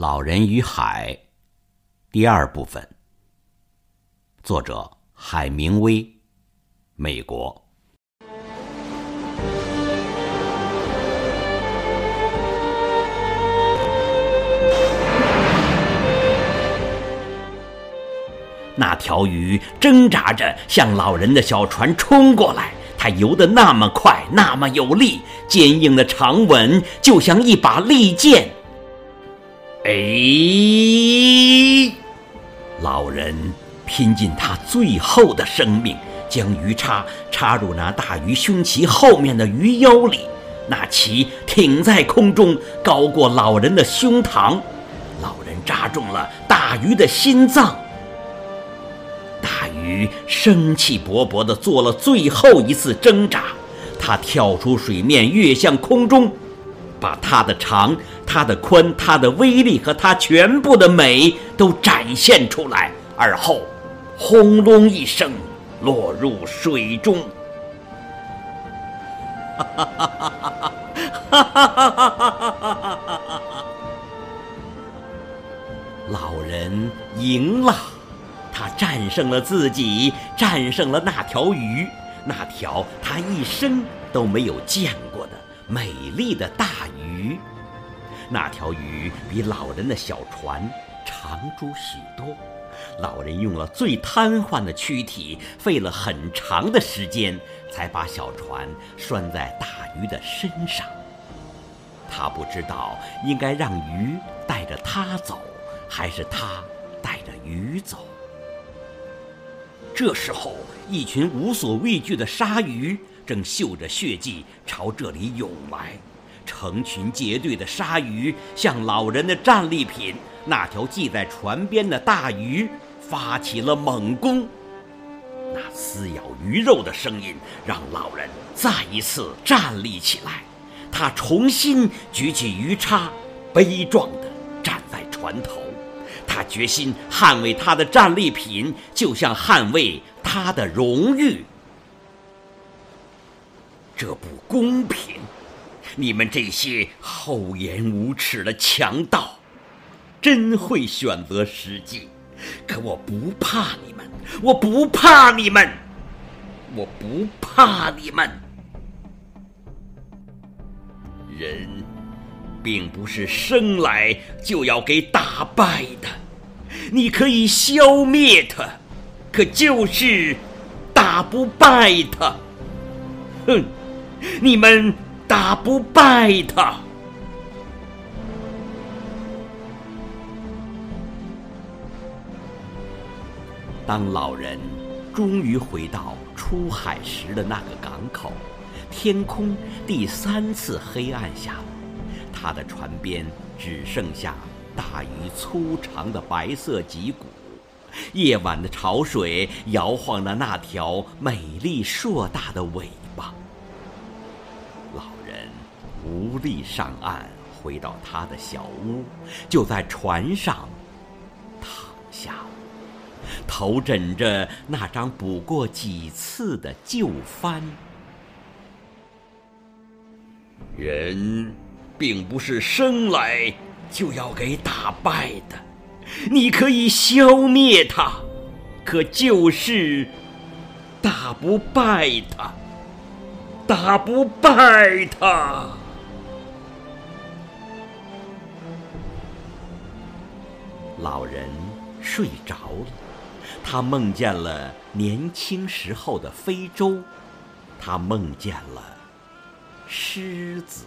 老人与海，第二部分。作者海明威，美国。那条鱼挣扎着向老人的小船冲过来，它游得那么快，那么有力，坚硬的长吻就像一把利剑。哎！老人拼尽他最后的生命，将鱼叉插入那大鱼胸鳍后面的鱼腰里，那鳍挺在空中，高过老人的胸膛。老人扎中了大鱼的心脏。大鱼生气勃勃地做了最后一次挣扎，它跳出水面，跃向空中。把它的长、它的宽、它的威力和它全部的美都展现出来，而后轰隆一声落入水中。哈哈哈哈哈哈！哈哈哈哈哈哈！老人赢了，他战胜了自己，战胜了那条鱼，那条他一生都没有见过的。美丽的大鱼，那条鱼比老人的小船长出许多。老人用了最瘫痪的躯体，费了很长的时间，才把小船拴在大鱼的身上。他不知道应该让鱼带着他走，还是他带着鱼走。这时候，一群无所畏惧的鲨鱼。正嗅着血迹朝这里涌来，成群结队的鲨鱼向老人的战利品——那条系在船边的大鱼发起了猛攻。那撕咬鱼肉的声音让老人再一次站立起来，他重新举起鱼叉，悲壮地站在船头。他决心捍卫他的战利品，就像捍卫他的荣誉。这不公平！你们这些厚颜无耻的强盗，真会选择时机。可我不怕你们，我不怕你们，我不怕你们。人，并不是生来就要给打败的。你可以消灭他，可就是打不败他。哼！你们打不败他。当老人终于回到出海时的那个港口，天空第三次黑暗下来，他的船边只剩下大鱼粗长的白色脊骨，夜晚的潮水摇晃着那条美丽硕大的尾巴。老人无力上岸，回到他的小屋，就在船上躺下，头枕着那张补过几次的旧帆。人并不是生来就要给打败的，你可以消灭他，可就是打不败他，打不败他。老人睡着了，他梦见了年轻时候的非洲，他梦见了狮子。